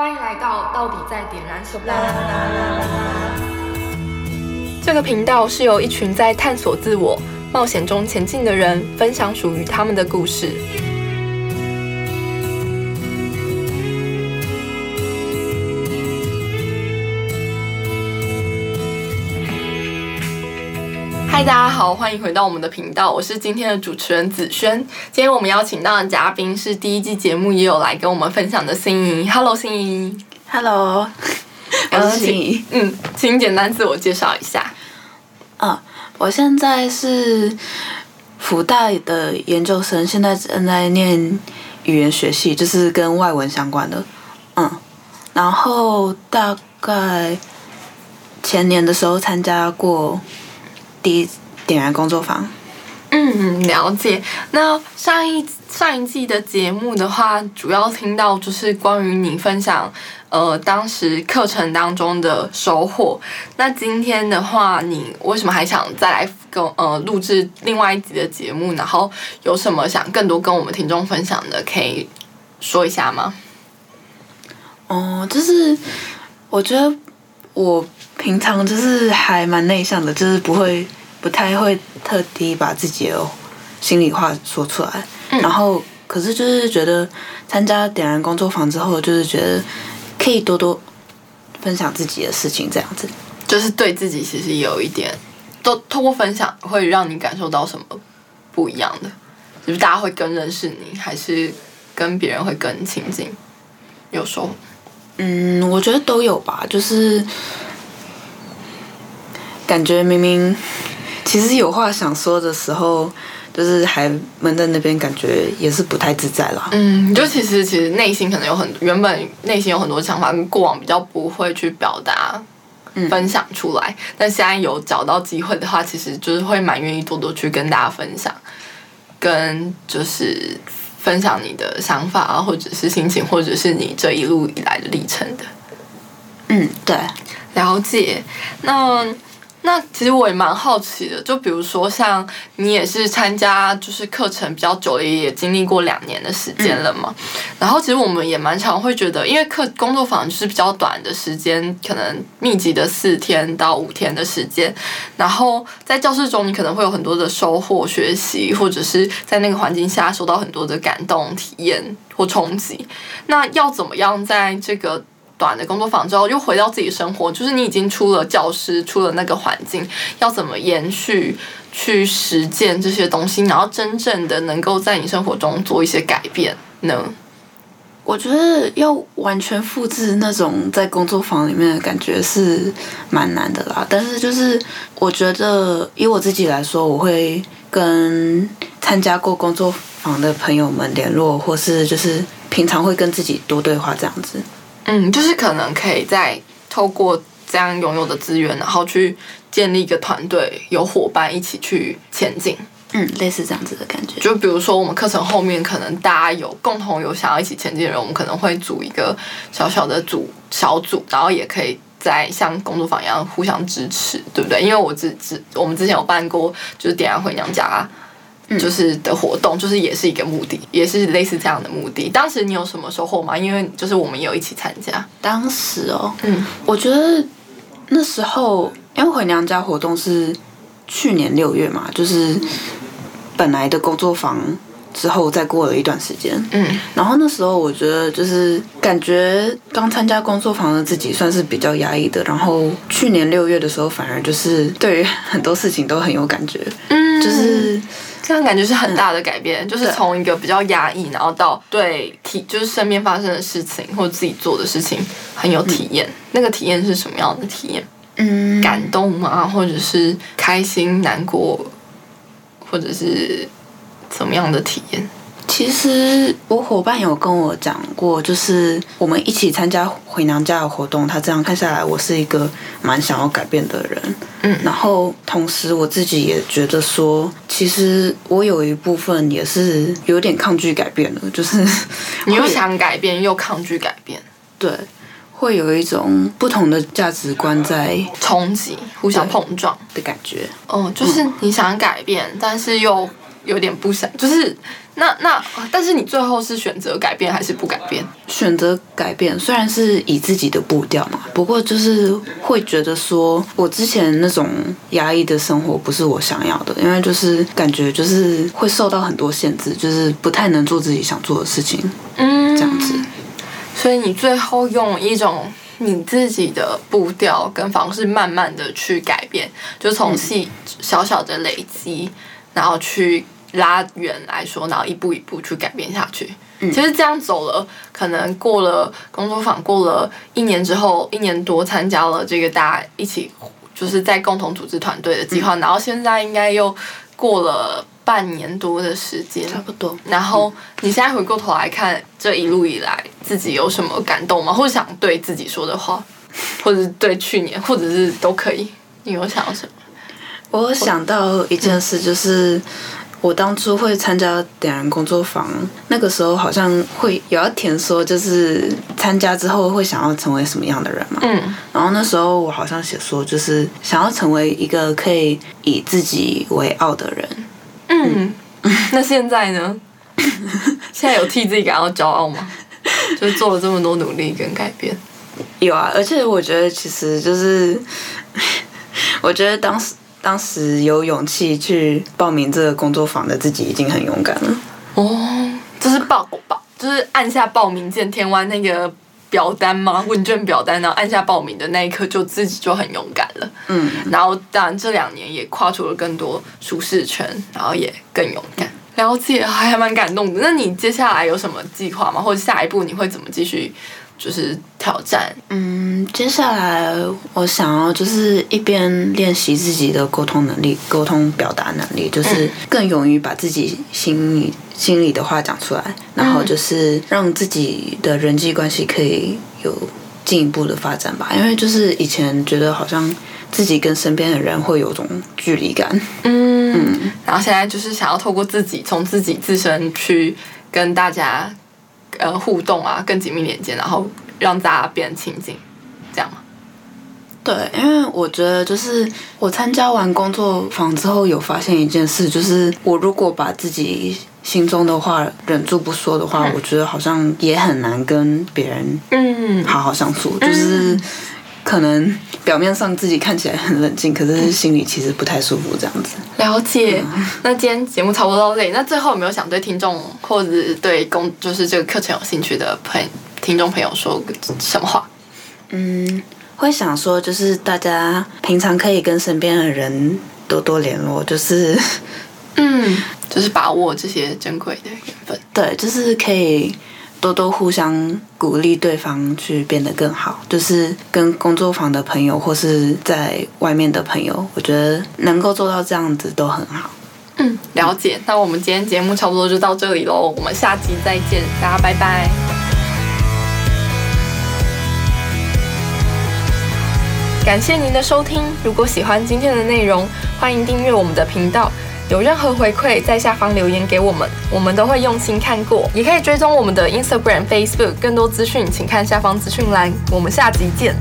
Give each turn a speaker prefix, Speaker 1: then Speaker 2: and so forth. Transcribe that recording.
Speaker 1: 欢迎来到到底在点燃什么？这个频道是由一群在探索自我、冒险中前进的人分享属于他们的故事。嗨，大家好，欢迎回到我们的频道，我是今天的主持人子轩。今天我们邀请到的嘉宾是第一季节目也有来跟我们分享的心怡。Hello，心怡。
Speaker 2: Hello，我是心怡。
Speaker 1: 嗯，请简单自我介绍一下。
Speaker 2: 嗯，我现在是福大的研究生，现在正在念语言学系，就是跟外文相关的。嗯，然后大概前年的时候参加过第一点燃工作坊。
Speaker 1: 嗯，了解。那上一上一季的节目的话，主要听到就是关于你分享呃当时课程当中的收获。那今天的话，你为什么还想再来跟呃录制另外一集的节目？然后有什么想更多跟我们听众分享的，可以说一下吗？
Speaker 2: 哦、就是我觉得我平常就是还蛮内向的，就是不会不太会特地把自己的心里话说出来。
Speaker 1: 嗯
Speaker 2: 然后，可是就是觉得参加点燃工作坊之后，就是觉得可以多多分享自己的事情，这样子。
Speaker 1: 就是对自己其实有一点，都通过分享会让你感受到什么不一样的？就是大家会更认识你，还是跟别人会更亲近？有时候，
Speaker 2: 嗯，我觉得都有吧，就是感觉明明其实有话想说的时候，就是还闷在那边，感觉也是不太自在啦。
Speaker 1: 嗯，就其实其实内心可能有很原本内心有很多想法，跟过往比较不会去表达。分享出来，但现在有找到机会的话，其实就是会蛮愿意多多去跟大家分享，跟就是分享你的想法啊，或者是心情，或者是你这一路以来的历程的。
Speaker 2: 嗯，对。
Speaker 1: 了解，那那其实我也蛮好奇的，就比如说像你也是参加就是课程比较久了，也经历过两年的时间了嘛。然后其实我们也蛮常会觉得，因为课工作坊就是比较短的时间，可能密集的四天到五天的时间，然后在教室中你可能会有很多的收获、学习，或者是在那个环境下受到很多的感动、体验或冲击。那要怎么样在这个短的工作坊之后，又回到自己生活，就是你已经出了教师，出了那个环境，要怎么延续去实践这些东西，然后真正的能够在你生活中做一些改变呢？
Speaker 2: 我觉得要完全复制那种在工作坊里面的感觉是蛮难的啦。但是就是我觉得以我自己来说，我会跟参加过工作坊的朋友们联络，或是就是平常会跟自己多对话这样子。
Speaker 1: 嗯，就是可能可以在透过这样拥有的资源，然后去建立一个团队，有伙伴一起去前进。
Speaker 2: 嗯，类似这样子的感觉。
Speaker 1: 就比如说，我们课程后面可能大家有共同有想要一起前进的人，我们可能会组一个小小的组小组，然后也可以在像工作坊一样互相支持，对不对？因为我之之我们之前有办过，就是点燃回娘家。就是的活动，就是也是一个目的，也是类似这样的目的。当时你有什么收获吗？因为就是我们也有一起参加。
Speaker 2: 当时哦，
Speaker 1: 嗯，
Speaker 2: 我觉得那时候因为回娘家活动是去年六月嘛，就是本来的工作坊之后再过了一段时间，
Speaker 1: 嗯，
Speaker 2: 然后那时候我觉得就是感觉刚参加工作坊的自己算是比较压抑的，然后去年六月的时候反而就是对于很多事情都很有感觉，
Speaker 1: 嗯
Speaker 2: 就是
Speaker 1: 这样感觉是很大的改变，就是从一个比较压抑，然后到对体就是身边发生的事情或者自己做的事情很有体验。那个体验是什么样的体验？
Speaker 2: 嗯
Speaker 1: 感动吗？或者是开心、难过，或者是怎么样的体验？
Speaker 2: 其实我伙伴有跟我讲过，就是我们一起参加回娘家的活动，他这样看下来，我是一个蛮想要改变的人。
Speaker 1: 嗯
Speaker 2: 然后同时我自己也觉得说，其实我有一部分也是有点抗拒改变的，就是
Speaker 1: 你又想改变，又抗拒改变，
Speaker 2: 对，会有一种不同的价值观在
Speaker 1: 冲击，互相碰撞。
Speaker 2: 的感觉。
Speaker 1: 哦，就是你想改变，但是又有点不想，就是那那，但是你最后是选择改变还是不改变？
Speaker 2: 选择改变，虽然是以自己的步调嘛，不过就是会觉得说，我之前那种压抑的生活不是我想要的，因为就是感觉就是会受到很多限制，就是不太能做自己想做的事情，
Speaker 1: 嗯，
Speaker 2: 这样子。
Speaker 1: 所以你最后用一种你自己的步调跟方式，慢慢的去改变，就从细小小的累积，然后去拉远来说，然后一步一步去改变下去。其实这样走了，可能过了工作坊，过了一年之后，一年多参加了这个大家一起就是在共同组织团队的计划，然后现在应该又过了半年多的时间，
Speaker 2: 差不多。
Speaker 1: 然后你现在回过头来看这一路以来，自己有什么感动吗？或者想对自己说的话，或者是对去年，或者是都可以。你有想到什么？
Speaker 2: 我有想到一件事，就是我当初会参加点燃工作坊，那个时候好像会有要填说，就是参加之后会想要成为什么样的人嘛。
Speaker 1: 嗯
Speaker 2: 然后那时候我好像写说，就是想要成为一个可以以自己为傲的人。
Speaker 1: 嗯，那现在呢？现在有替自己感到骄傲吗？就是做了这么多努力跟改变。
Speaker 2: 有啊，而且我觉得其实就是，我觉得当时当时有勇气去报名这个工作坊的自己已经很勇敢了。
Speaker 1: 哦，就是报报，就是按下报名键，填完那个表单吗？问卷表单，然后按下报名的那一刻，就自己就很勇敢了。
Speaker 2: 嗯，
Speaker 1: 然后当然这两年也跨出了更多舒适圈，然后也更勇敢。了解，还还蛮感动的。那你接下来有什么计划吗？或者下一步你会怎么继续，就是挑战？
Speaker 2: 嗯，接下来我想要就是一边练习自己的沟通能力、沟通表达能力，就是更勇于把自己心里心里的话讲出来，然后就是让自己的人际关系可以有进一步的发展吧。因为就是以前觉得好像自己跟身边的人会有种距离感，
Speaker 1: 嗯，然后现在就是想要透过自己，从自己自身去跟大家呃互动啊，更紧密连接，然后让大家变亲近，这样吗？
Speaker 2: 对，因为我觉得就是我参加完工作坊之后，有发现一件事，就是我如果把自己心中的话忍住不说的话，我觉得好像也很难跟别人
Speaker 1: 嗯，
Speaker 2: 好好相处，就是可能表面上自己看起来很冷静，可是心里其实不太舒服这样子。
Speaker 1: 了解。那今天节目差不多到这里，那最后有没有想对听众或者对公就是这个课程有兴趣的朋听众朋友说个什么话？
Speaker 2: 嗯，会想说就是大家平常可以跟身边的人多多联络，就是
Speaker 1: 嗯，就是把握这些珍贵的缘分。
Speaker 2: 对，就是可以多多互相鼓励对方去变得更好。就是跟工作坊的朋友或是在外面的朋友，我觉得能够做到这样子都很好。
Speaker 1: 嗯，了解。那我们今天节目差不多就到这里喽，我们下集再见，大家拜拜。感谢您的收听，如果喜欢今天的内容，欢迎订阅我们的频道。有任何回馈，在下方留言给我们，我们都会用心看过。也可以追踪我们的 Instagram、Facebook，更多资讯请看下方资讯栏。我们下集见。